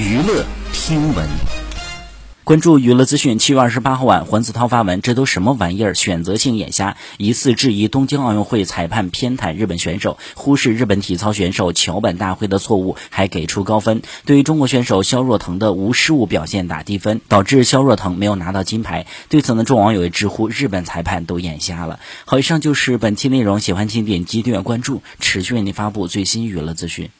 娱乐听闻，关注娱乐资讯。七月二十八号晚，黄子韬发文：‘这都什么玩意儿？’选择性眼瞎，疑似质疑东京奥运会裁判偏袒日本选手，忽视日本体操选手桥本大会的错误，还给出高分。对于中国选手肖若腾的无失误表现，打低分导致肖若腾没有拿到金牌。对此呢，众网友也直呼日本裁判都眼瞎了。好，以上就是本期内容，喜欢请点击订阅关注，持续为您发布最新娱乐资讯。